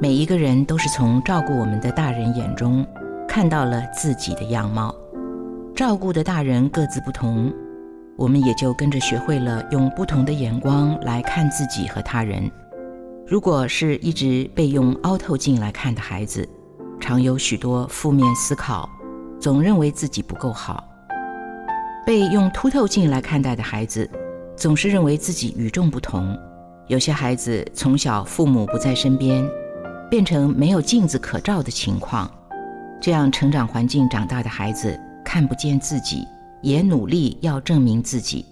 每一个人都是从照顾我们的大人眼中看到了自己的样貌。照顾的大人各自不同。我们也就跟着学会了用不同的眼光来看自己和他人。如果是一直被用凹透镜来看的孩子，常有许多负面思考，总认为自己不够好；被用凸透镜来看待的孩子，总是认为自己与众不同。有些孩子从小父母不在身边，变成没有镜子可照的情况，这样成长环境长大的孩子看不见自己。也努力要证明自己，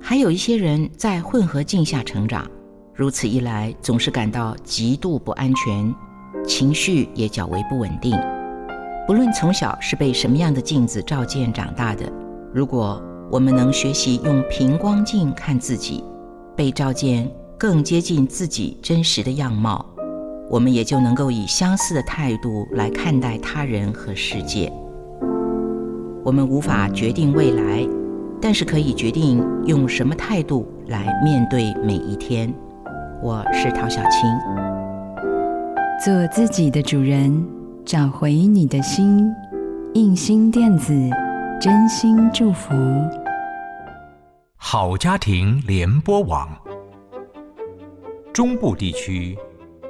还有一些人在混合镜下成长，如此一来总是感到极度不安全，情绪也较为不稳定。不论从小是被什么样的镜子照见长大的，如果我们能学习用平光镜看自己，被照见更接近自己真实的样貌，我们也就能够以相似的态度来看待他人和世界。我们无法决定未来，但是可以决定用什么态度来面对每一天。我是陶小青，做自己的主人，找回你的心。印心电子，真心祝福。好家庭联播网，中部地区